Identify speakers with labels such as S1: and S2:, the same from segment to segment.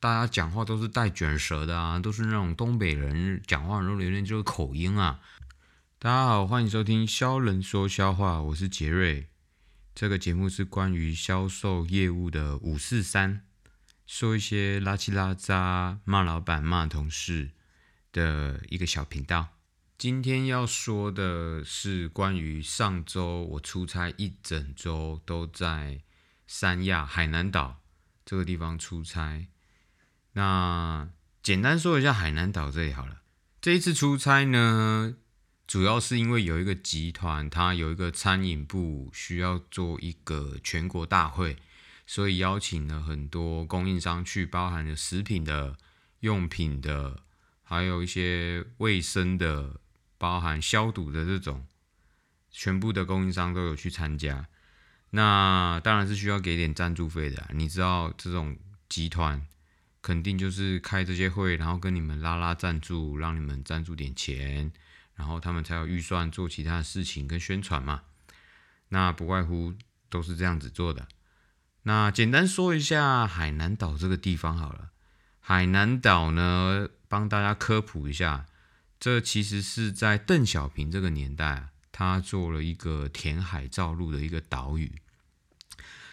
S1: 大家讲话都是带卷舌的啊，都是那种东北人讲话，然后有点这个口音啊。大家好，欢迎收听销人说销话，我是杰瑞。这个节目是关于销售业务的五四三，说一些拉七拉渣、骂老板、骂同事的一个小频道。今天要说的是关于上周我出差一整周都在三亚海南岛这个地方出差。那简单说一下海南岛这里好了。这一次出差呢，主要是因为有一个集团，它有一个餐饮部需要做一个全国大会，所以邀请了很多供应商去，包含了食品的、用品的，还有一些卫生的。包含消毒的这种，全部的供应商都有去参加，那当然是需要给点赞助费的。你知道这种集团肯定就是开这些会，然后跟你们拉拉赞助，让你们赞助点钱，然后他们才有预算做其他的事情跟宣传嘛。那不外乎都是这样子做的。那简单说一下海南岛这个地方好了。海南岛呢，帮大家科普一下。这其实是在邓小平这个年代，他做了一个填海造陆的一个岛屿。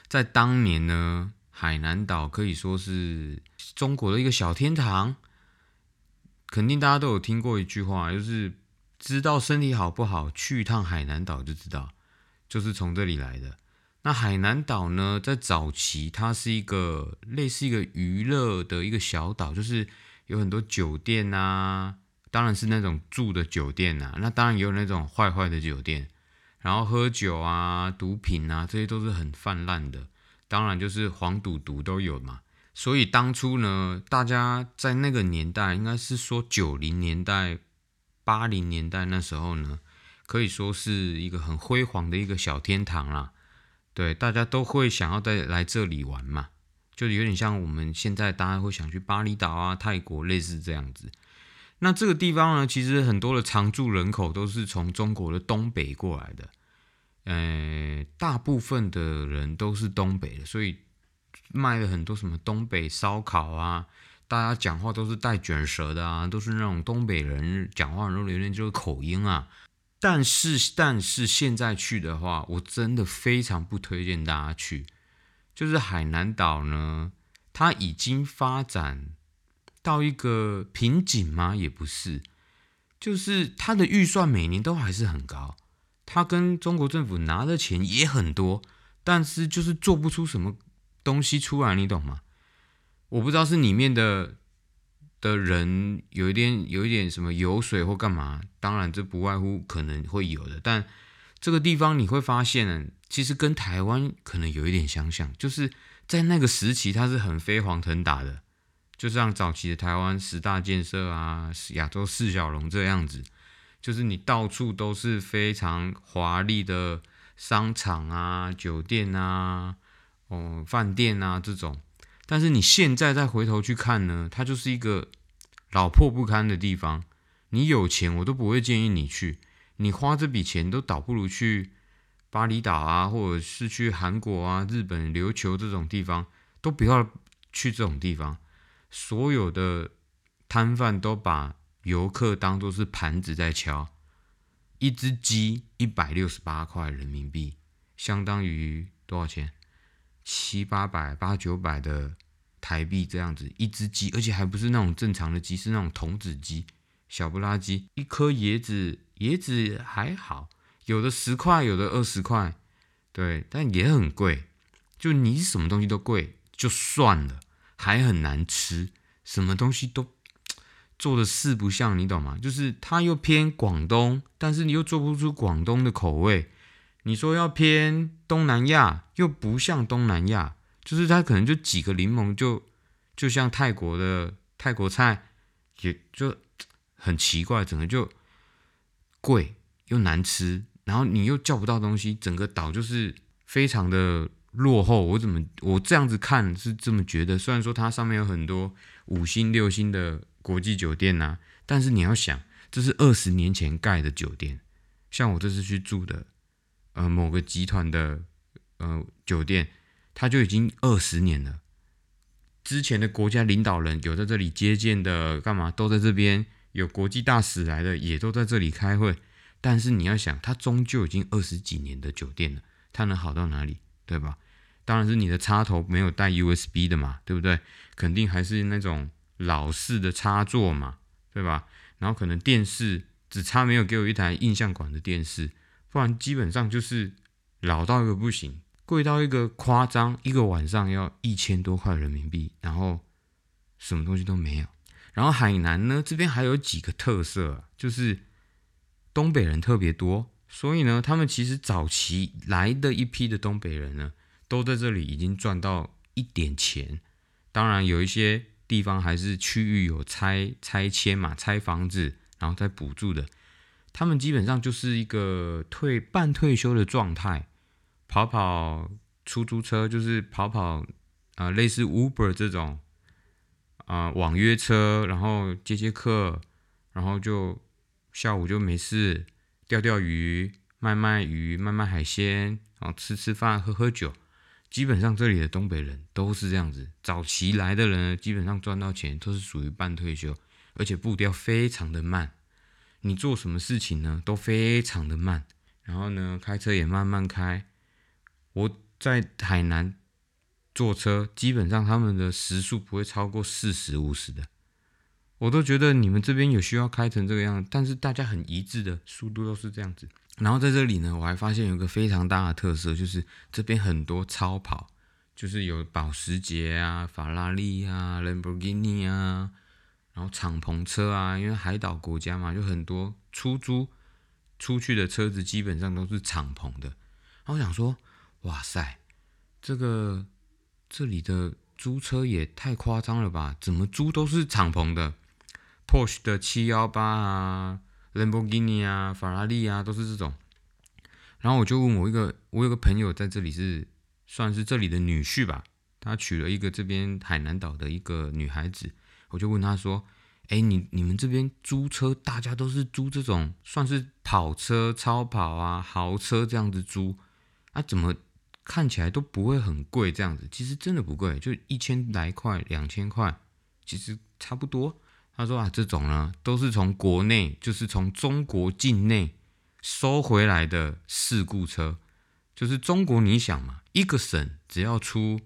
S1: 在当年呢，海南岛可以说是中国的一个小天堂。肯定大家都有听过一句话，就是知道身体好不好，去一趟海南岛就知道，就是从这里来的。那海南岛呢，在早期它是一个类似一个娱乐的一个小岛，就是有很多酒店啊。当然是那种住的酒店呐，那当然也有那种坏坏的酒店，然后喝酒啊、毒品啊，这些都是很泛滥的。当然就是黄赌毒都有嘛。所以当初呢，大家在那个年代，应该是说九零年代、八零年代那时候呢，可以说是一个很辉煌的一个小天堂啦。对，大家都会想要再来这里玩嘛，就有点像我们现在大家会想去巴厘岛啊、泰国类似这样子。那这个地方呢，其实很多的常住人口都是从中国的东北过来的，呃，大部分的人都是东北的，所以卖了很多什么东北烧烤啊，大家讲话都是带卷舌的啊，都是那种东北人讲话然后有点这个口音啊。但是，但是现在去的话，我真的非常不推荐大家去，就是海南岛呢，它已经发展。到一个瓶颈吗？也不是，就是它的预算每年都还是很高，他跟中国政府拿的钱也很多，但是就是做不出什么东西出来，你懂吗？我不知道是里面的的人有一点有一点什么油水或干嘛，当然这不外乎可能会有的，但这个地方你会发现，其实跟台湾可能有一点相像，就是在那个时期它是很飞黄腾达的。就像早期的台湾十大建设啊，亚洲四小龙这样子，就是你到处都是非常华丽的商场啊、酒店啊、哦饭店啊这种。但是你现在再回头去看呢，它就是一个老破不堪的地方。你有钱，我都不会建议你去。你花这笔钱都倒不如去巴厘岛啊，或者是去韩国啊、日本琉球这种地方，都不要去这种地方。所有的摊贩都把游客当作是盘子在敲，一只鸡一百六十八块人民币，相当于多少钱？七八百、八九百的台币这样子，一只鸡，而且还不是那种正常的鸡，是那种童子鸡，小不拉几。一颗椰子，椰子还好，有的十块，有的二十块，对，但也很贵。就你什么东西都贵，就算了。还很难吃，什么东西都做的四不像，你懂吗？就是它又偏广东，但是你又做不出广东的口味。你说要偏东南亚，又不像东南亚，就是它可能就几个柠檬，就就像泰国的泰国菜，也就很奇怪，整个就贵又难吃，然后你又叫不到东西，整个岛就是非常的。落后，我怎么我这样子看是这么觉得？虽然说它上面有很多五星六星的国际酒店呐，但是你要想，这是二十年前盖的酒店。像我这次去住的，呃，某个集团的呃酒店，它就已经二十年了。之前的国家领导人有在这里接见的，干嘛都在这边，有国际大使来的也都在这里开会。但是你要想，它终究已经二十几年的酒店了，它能好到哪里，对吧？当然是你的插头没有带 USB 的嘛，对不对？肯定还是那种老式的插座嘛，对吧？然后可能电视只差没有给我一台印象馆的电视，不然基本上就是老到一个不行。贵到一个夸张，一个晚上要一千多块人民币，然后什么东西都没有。然后海南呢，这边还有几个特色，就是东北人特别多，所以呢，他们其实早期来的一批的东北人呢，都在这里已经赚到一点钱。当然，有一些地方还是区域有拆拆迁嘛，拆房子然后再补助的，他们基本上就是一个退半退休的状态。跑跑出租车就是跑跑啊，类似 Uber 这种啊网约车，然后接接客，然后就下午就没事钓钓鱼、卖卖鱼、卖卖海鲜，然后吃吃饭、喝喝酒。基本上这里的东北人都是这样子，早期来的人基本上赚到钱都是属于半退休，而且步调非常的慢。你做什么事情呢都非常的慢，然后呢开车也慢慢开。我在海南坐车，基本上他们的时速不会超过四十五十的，我都觉得你们这边有需要开成这个样子，但是大家很一致的速度都是这样子。然后在这里呢，我还发现有一个非常大的特色，就是这边很多超跑，就是有保时捷啊、法拉利啊、兰博基尼啊，然后敞篷车啊，因为海岛国家嘛，就很多出租出去的车子基本上都是敞篷的。然后我想说。哇塞，这个这里的租车也太夸张了吧？怎么租都是敞篷的，Porsche 的七幺八啊幺八啊，Lamborghini 啊，法拉利啊，都是这种。然后我就问我一个，我有个朋友在这里是算是这里的女婿吧，他娶了一个这边海南岛的一个女孩子，我就问他说：“哎，你你们这边租车，大家都是租这种算是跑车、超跑啊、豪车这样子租啊？怎么？”看起来都不会很贵，这样子其实真的不贵，就一千来块、两千块，其实差不多。他说啊，这种呢都是从国内，就是从中国境内收回来的事故车，就是中国你想嘛，一个省只要出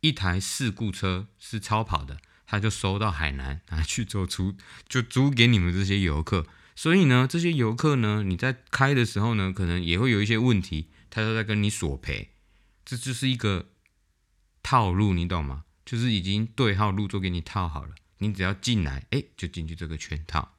S1: 一台事故车是超跑的，他就收到海南拿去做出，就租给你们这些游客。所以呢，这些游客呢，你在开的时候呢，可能也会有一些问题，他都在跟你索赔。这就是一个套路，你懂吗？就是已经对号入座给你套好了，你只要进来，哎，就进去这个圈套，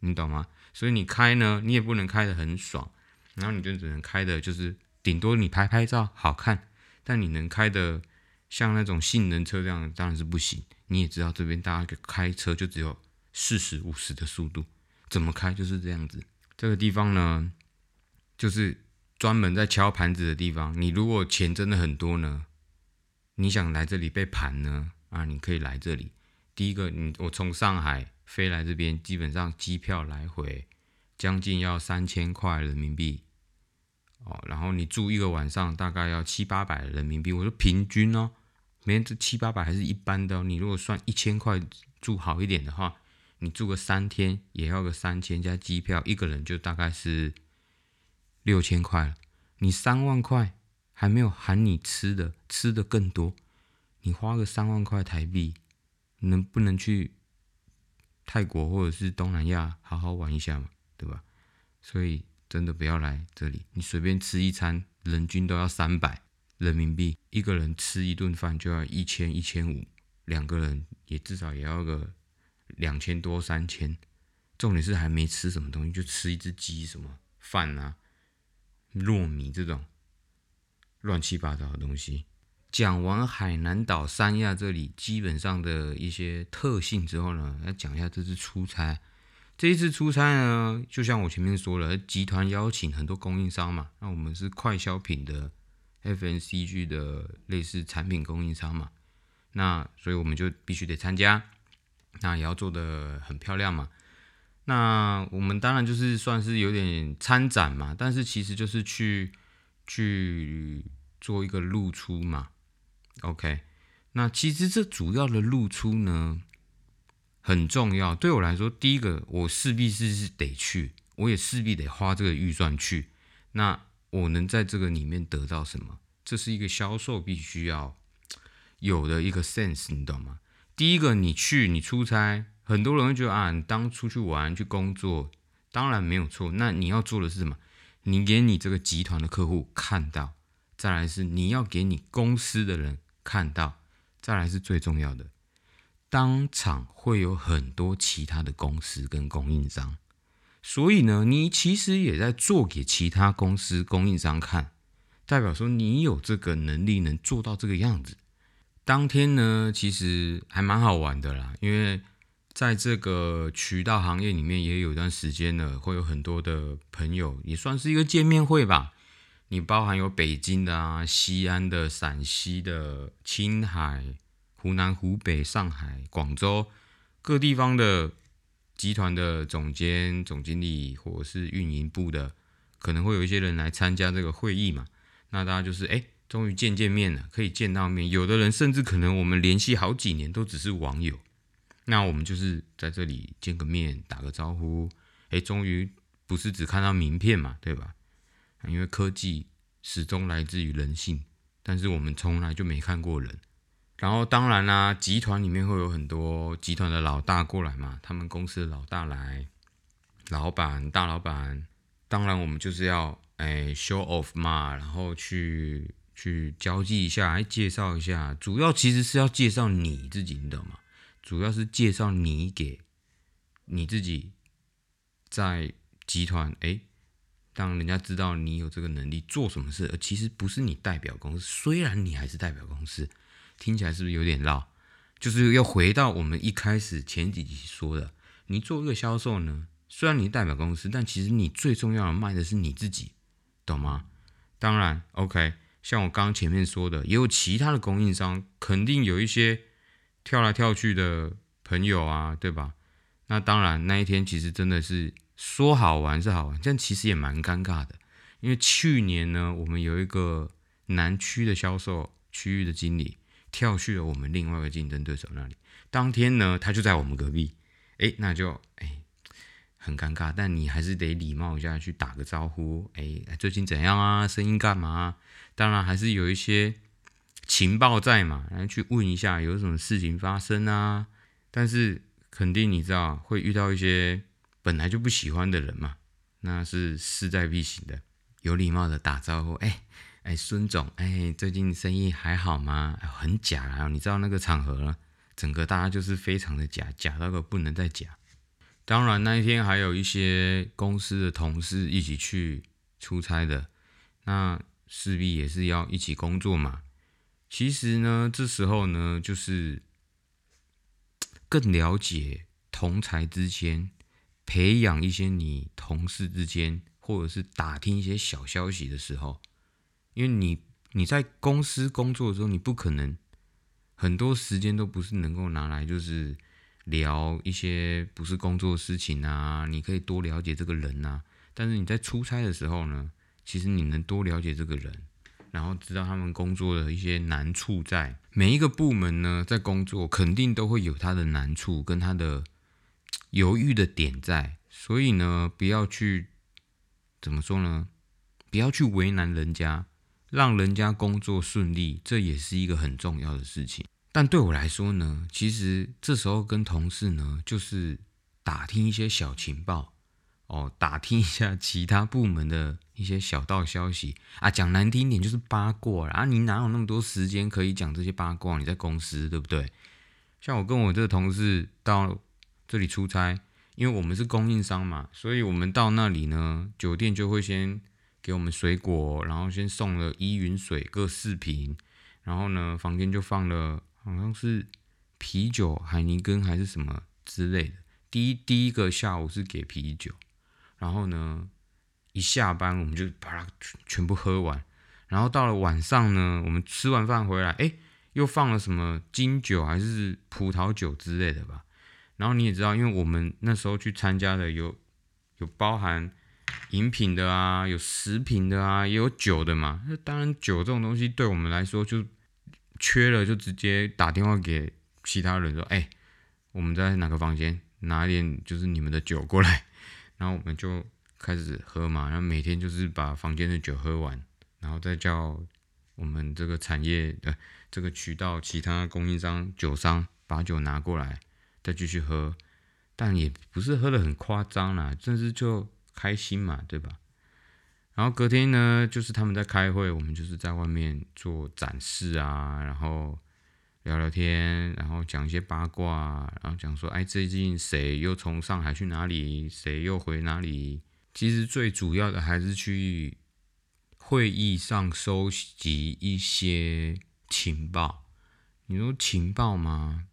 S1: 你懂吗？所以你开呢，你也不能开的很爽，然后你就只能开的，就是顶多你拍拍照好看，但你能开的像那种性能车这样，当然是不行。你也知道这边大家开车就只有四十五十的速度，怎么开就是这样子。这个地方呢，就是。专门在敲盘子的地方，你如果钱真的很多呢，你想来这里被盘呢？啊，你可以来这里。第一个，你我从上海飞来这边，基本上机票来回将近要三千块人民币哦。然后你住一个晚上大概要七八百人民币。我说平均哦，没这七八百还是一般的。你如果算一千块住好一点的话，你住个三天也要个三千加机票，一个人就大概是。六千块了，你三万块还没有含你吃的，吃的更多。你花个三万块台币，能不能去泰国或者是东南亚好好玩一下嘛？对吧？所以真的不要来这里，你随便吃一餐，人均都要三百人民币，一个人吃一顿饭就要一千一千五，两个人也至少也要个两千多三千。重点是还没吃什么东西，就吃一只鸡什么饭啊？糯米这种乱七八糟的东西，讲完海南岛三亚这里基本上的一些特性之后呢，要讲一下这次出差。这一次出差呢，就像我前面说了，集团邀请很多供应商嘛，那我们是快消品的 FNCG 的类似产品供应商嘛，那所以我们就必须得参加，那也要做的很漂亮嘛。那我们当然就是算是有点参展嘛，但是其实就是去去做一个露出嘛。OK，那其实这主要的露出呢很重要。对我来说，第一个我势必是是得去，我也势必得花这个预算去。那我能在这个里面得到什么？这是一个销售必须要有的一个 sense，你懂吗？第一个，你去你出差，很多人会觉得啊，你当出去玩去工作，当然没有错。那你要做的是什么？你给你这个集团的客户看到，再来是你要给你公司的人看到，再来是最重要的，当场会有很多其他的公司跟供应商，所以呢，你其实也在做给其他公司供应商看，代表说你有这个能力能做到这个样子。当天呢，其实还蛮好玩的啦，因为在这个渠道行业里面也有一段时间了，会有很多的朋友，也算是一个见面会吧。你包含有北京的啊、西安的、陕西的、青海、湖南、湖北、上海、广州各地方的集团的总监、总经理，或是运营部的，可能会有一些人来参加这个会议嘛。那大家就是哎。终于见见面了，可以见到面。有的人甚至可能我们联系好几年都只是网友，那我们就是在这里见个面，打个招呼。哎，终于不是只看到名片嘛，对吧？因为科技始终来自于人性，但是我们从来就没看过人。然后当然啦，集团里面会有很多集团的老大过来嘛，他们公司的老大来，老板、大老板。当然我们就是要哎 show off 嘛，然后去。去交际一下，来介绍一下，主要其实是要介绍你自己，你懂吗？主要是介绍你给你自己在集团，哎，让人家知道你有这个能力做什么事，而其实不是你代表公司，虽然你还是代表公司，听起来是不是有点绕？就是要回到我们一开始前几集说的，你做一个销售呢，虽然你代表公司，但其实你最重要的卖的是你自己，懂吗？当然，OK。像我刚刚前面说的，也有其他的供应商，肯定有一些跳来跳去的朋友啊，对吧？那当然，那一天其实真的是说好玩是好玩，但其实也蛮尴尬的。因为去年呢，我们有一个南区的销售区域的经理跳去了我们另外一个竞争对手那里，当天呢，他就在我们隔壁，哎，那就哎很尴尬，但你还是得礼貌一下去打个招呼，哎，最近怎样啊？生意干嘛？当然还是有一些情报在嘛，然后去问一下有什么事情发生啊。但是肯定你知道会遇到一些本来就不喜欢的人嘛，那是势在必行的。有礼貌的打招呼，哎哎，孙总，哎，最近生意还好吗？很假啊，你知道那个场合，整个大家就是非常的假，假到个不能再假。当然那一天还有一些公司的同事一起去出差的，那。势必也是要一起工作嘛。其实呢，这时候呢，就是更了解同才之间，培养一些你同事之间，或者是打听一些小消息的时候，因为你你在公司工作的时候，你不可能很多时间都不是能够拿来就是聊一些不是工作的事情啊。你可以多了解这个人啊，但是你在出差的时候呢？其实你能多了解这个人，然后知道他们工作的一些难处，在每一个部门呢，在工作肯定都会有他的难处跟他的犹豫的点在，所以呢，不要去怎么说呢？不要去为难人家，让人家工作顺利，这也是一个很重要的事情。但对我来说呢，其实这时候跟同事呢，就是打听一些小情报。哦，打听一下其他部门的一些小道消息啊，讲难听点就是八卦啊。你哪有那么多时间可以讲这些八卦？你在公司对不对？像我跟我这个同事到这里出差，因为我们是供应商嘛，所以我们到那里呢，酒店就会先给我们水果，然后先送了依云水各四瓶，然后呢，房间就放了好像是啤酒、海尼根还是什么之类的。第一第一个下午是给啤酒。然后呢，一下班我们就把它全部喝完。然后到了晚上呢，我们吃完饭回来，哎，又放了什么金酒还是葡萄酒之类的吧。然后你也知道，因为我们那时候去参加的有有包含饮品的啊，有食品的啊，也有酒的嘛。那当然酒这种东西对我们来说就缺了就直接打电话给其他人说：“哎，我们在哪个房间拿一点就是你们的酒过来。”然后我们就开始喝嘛，然后每天就是把房间的酒喝完，然后再叫我们这个产业的这个渠道其他供应商酒商把酒拿过来，再继续喝。但也不是喝的很夸张啦，就是就开心嘛，对吧？然后隔天呢，就是他们在开会，我们就是在外面做展示啊，然后聊聊天，然后讲一些八卦，然后讲说，哎，最近谁又从上海去哪里，谁又回哪里？其实最主要的还是去会议上收集一些情报。你说情报吗？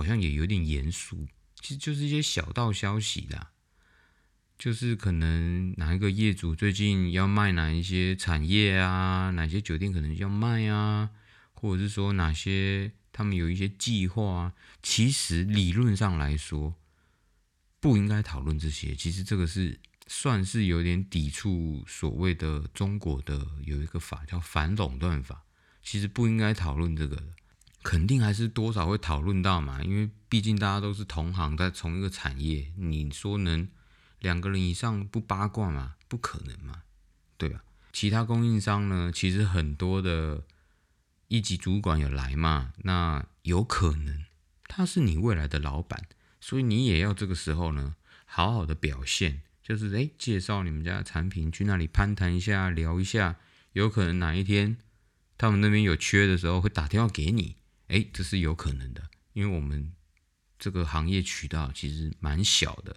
S1: 好像也有点严肃。其实就是一些小道消息啦，就是可能哪一个业主最近要卖哪一些产业啊，哪些酒店可能要卖啊，或者是说哪些他们有一些计划啊。其实理论上来说，不应该讨论这些。其实这个是算是有点抵触所谓的中国的有一个法叫反垄断法，其实不应该讨论这个的。肯定还是多少会讨论到嘛，因为毕竟大家都是同行，在同一个产业，你说能两个人以上不八卦嘛？不可能嘛，对吧？其他供应商呢，其实很多的一级主管有来嘛，那有可能他是你未来的老板，所以你也要这个时候呢，好好的表现，就是诶，介绍你们家的产品，去那里攀谈一下，聊一下，有可能哪一天他们那边有缺的时候，会打电话给你。哎，这是有可能的，因为我们这个行业渠道其实蛮小的，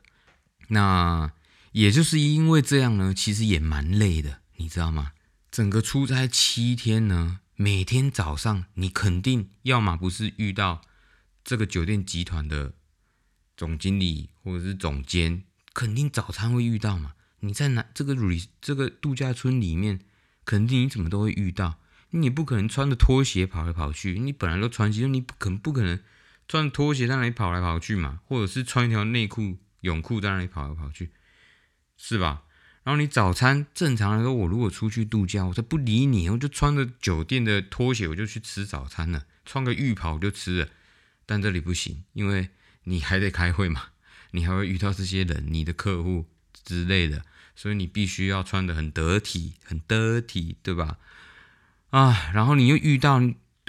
S1: 那也就是因为这样呢，其实也蛮累的，你知道吗？整个出差七天呢，每天早上你肯定要么不是遇到这个酒店集团的总经理或者是总监，肯定早餐会遇到嘛。你在哪这个旅这个度假村里面，肯定你怎么都会遇到。你不可能穿着拖鞋跑来跑去，你本来都穿鞋，你不可能不可能穿拖鞋在那里跑来跑去嘛？或者是穿一条内裤、泳裤在那里跑来跑去，是吧？然后你早餐正常来说，我如果出去度假，我才不理你，我就穿着酒店的拖鞋，我就去吃早餐了，穿个浴袍就吃了。但这里不行，因为你还得开会嘛，你还会遇到这些人，你的客户之类的，所以你必须要穿的很得体，很得体，对吧？啊，然后你又遇到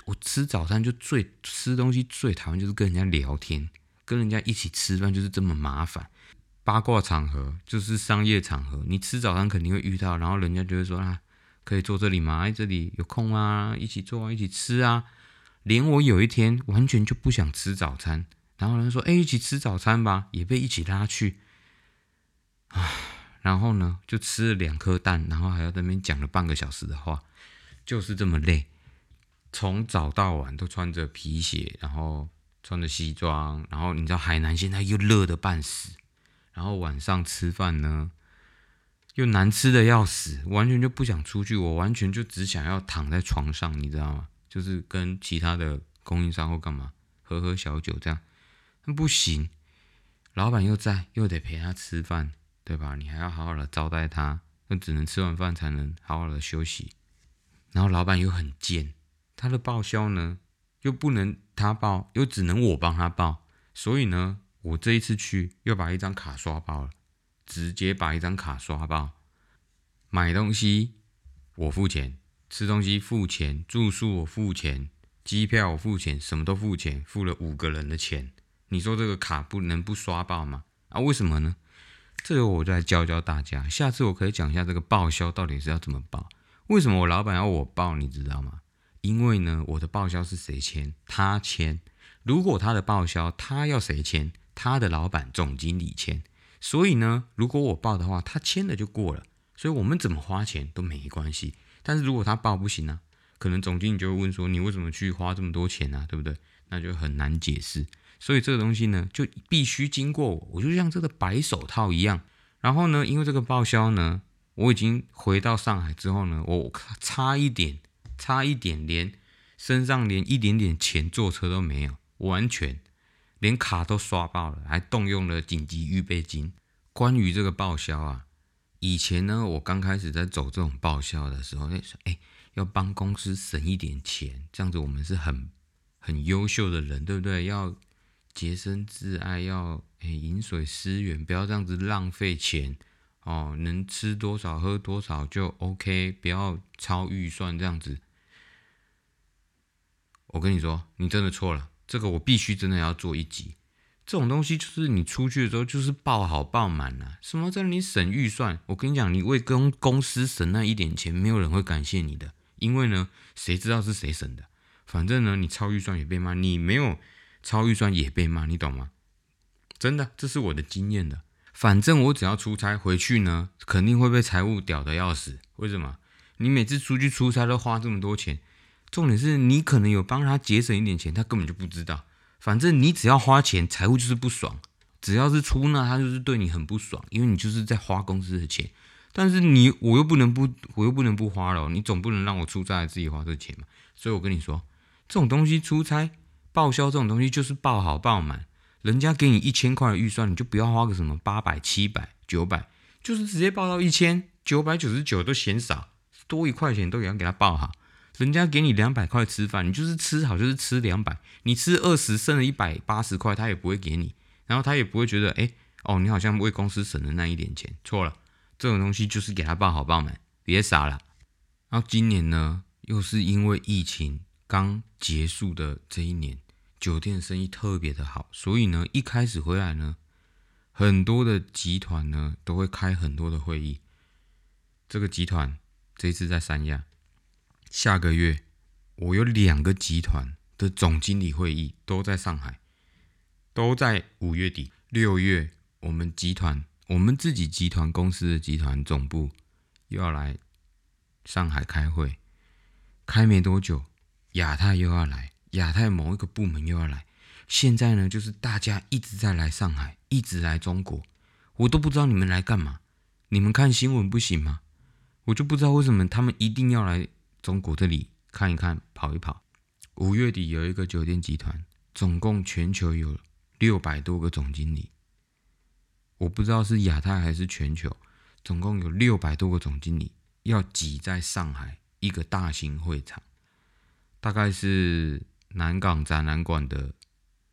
S1: 我吃早餐就最吃东西最讨厌就是跟人家聊天，跟人家一起吃饭就是这么麻烦。八卦场合就是商业场合，你吃早餐肯定会遇到，然后人家就会说啊，可以坐这里吗？哎，这里有空啊，一起坐啊，一起吃啊。连我有一天完全就不想吃早餐，然后人说哎，一起吃早餐吧，也被一起拉去。啊，然后呢就吃了两颗蛋，然后还要在那边讲了半个小时的话。就是这么累，从早到晚都穿着皮鞋，然后穿着西装，然后你知道海南现在又热的半死，然后晚上吃饭呢又难吃的要死，完全就不想出去，我完全就只想要躺在床上，你知道吗？就是跟其他的供应商或干嘛喝喝小酒这样，那不行，老板又在，又得陪他吃饭，对吧？你还要好好的招待他，那只能吃完饭才能好好的休息。然后老板又很贱，他的报销呢又不能他报，又只能我帮他报，所以呢，我这一次去又把一张卡刷爆了，直接把一张卡刷爆，买东西我付钱，吃东西付钱，住宿我付钱，机票我付钱，什么都付钱，付了五个人的钱，你说这个卡不能不刷爆吗？啊，为什么呢？这个我再教教大家，下次我可以讲一下这个报销到底是要怎么报。为什么我老板要我报？你知道吗？因为呢，我的报销是谁签？他签。如果他的报销他要谁签？他的老板总经理签。所以呢，如果我报的话，他签了就过了。所以我们怎么花钱都没关系。但是如果他报不行呢？可能总经理就会问说：“你为什么去花这么多钱呢？对不对？”那就很难解释。所以这个东西呢，就必须经过我，我就像这个白手套一样。然后呢，因为这个报销呢。我已经回到上海之后呢，我差一点，差一点连身上连一点点钱坐车都没有，完全连卡都刷爆了，还动用了紧急预备金。关于这个报销啊，以前呢，我刚开始在走这种报销的时候，哎说，哎，要帮公司省一点钱，这样子我们是很很优秀的人，对不对？要洁身自爱，要诶饮水思源，不要这样子浪费钱哦。能吃多少喝多少就 OK，不要超预算这样子。我跟你说，你真的错了，这个我必须真的要做一集。这种东西就是你出去的时候就是爆好爆满啊，什么叫你省预算？我跟你讲，你为公公司省那一点钱，没有人会感谢你的，因为呢，谁知道是谁省的？反正呢，你超预算也被骂，你没有超预算也被骂，你懂吗？真的，这是我的经验的。反正我只要出差回去呢，肯定会被财务屌的要死。为什么？你每次出去出差都花这么多钱，重点是你可能有帮他节省一点钱，他根本就不知道。反正你只要花钱，财务就是不爽。只要是出纳，他就是对你很不爽，因为你就是在花公司的钱。但是你我又不能不，我又不能不花了。你总不能让我出差自己花这钱嘛？所以我跟你说，这种东西出差报销这种东西就是报好报满。人家给你一千块的预算，你就不要花个什么八百、七百、九百，就是直接报到一千九百九十九都嫌少，多一块钱都要给他报好。人家给你两百块吃饭，你就是吃好就是吃两百，你吃二十剩了一百八十块，他也不会给你，然后他也不会觉得，哎，哦，你好像为公司省了那一点钱，错了，这种东西就是给他报好报满，别傻了。然后今年呢，又是因为疫情刚结束的这一年，酒店生意特别的好，所以呢，一开始回来呢，很多的集团呢都会开很多的会议。这个集团这次在三亚。下个月，我有两个集团的总经理会议都在上海，都在五月底、六月。我们集团，我们自己集团公司的集团总部又要来上海开会。开没多久，亚太又要来，亚太某一个部门又要来。现在呢，就是大家一直在来上海，一直来中国，我都不知道你们来干嘛。你们看新闻不行吗？我就不知道为什么他们一定要来。中国这里看一看，跑一跑。五月底有一个酒店集团，总共全球有六百多个总经理。我不知道是亚太还是全球，总共有六百多个总经理要挤在上海一个大型会场，大概是南港展览馆的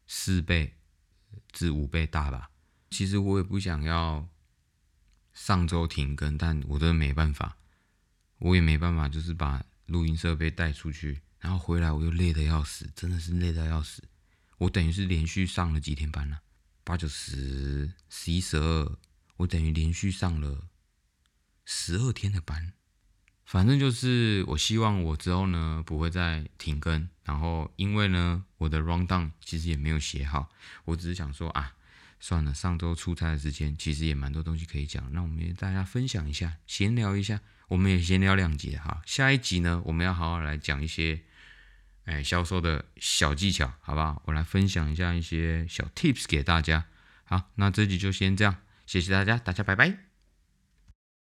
S1: 四倍至五倍大吧。其实我也不想要上周停更，但我真的没办法，我也没办法，就是把。录音设备带出去，然后回来我又累得要死，真的是累得要死。我等于是连续上了几天班了，八九十、十一、十二，我等于连续上了十二天的班。反正就是我希望我之后呢不会再停更，然后因为呢我的 rundown 其实也没有写好，我只是想说啊，算了，上周出差的时间其实也蛮多东西可以讲，那我们也大家分享一下，闲聊一下。我们也闲聊两集哈，下一集呢，我们要好好来讲一些，哎，销售的小技巧，好不好？我来分享一下一些小 tips 给大家。好，那这集就先这样，谢谢大家，大家拜拜。